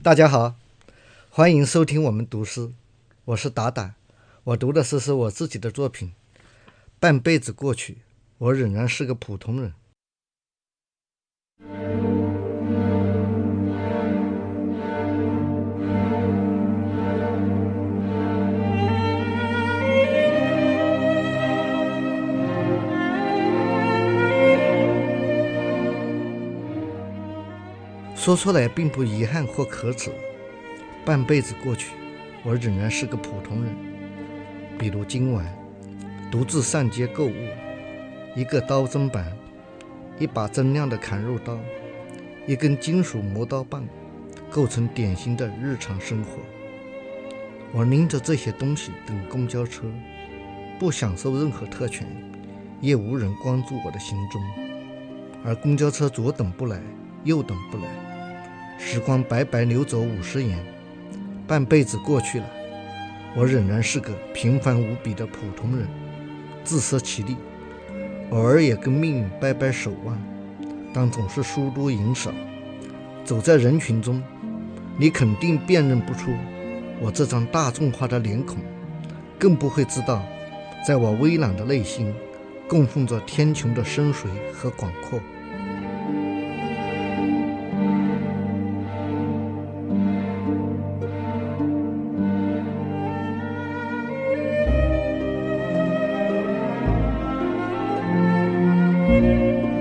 大家好，欢迎收听我们读诗，我是达达。我读的诗是我自己的作品。半辈子过去，我仍然是个普通人。说出来并不遗憾或可耻。半辈子过去，我仍然是个普通人。比如今晚，独自上街购物，一个刀砧板，一把锃亮的砍肉刀，一根金属磨刀棒，构成典型的日常生活。我拎着这些东西等公交车，不享受任何特权，也无人关注我的行踪。而公交车左等不来，又等不来。时光白白流走五十年，半辈子过去了，我仍然是个平凡无比的普通人，自食其力，偶尔也跟命运掰掰手腕，但总是输多赢少。走在人群中，你肯定辨认不出我这张大众化的脸孔，更不会知道，在我微懒的内心，供奉着天穹的深邃和广阔。Música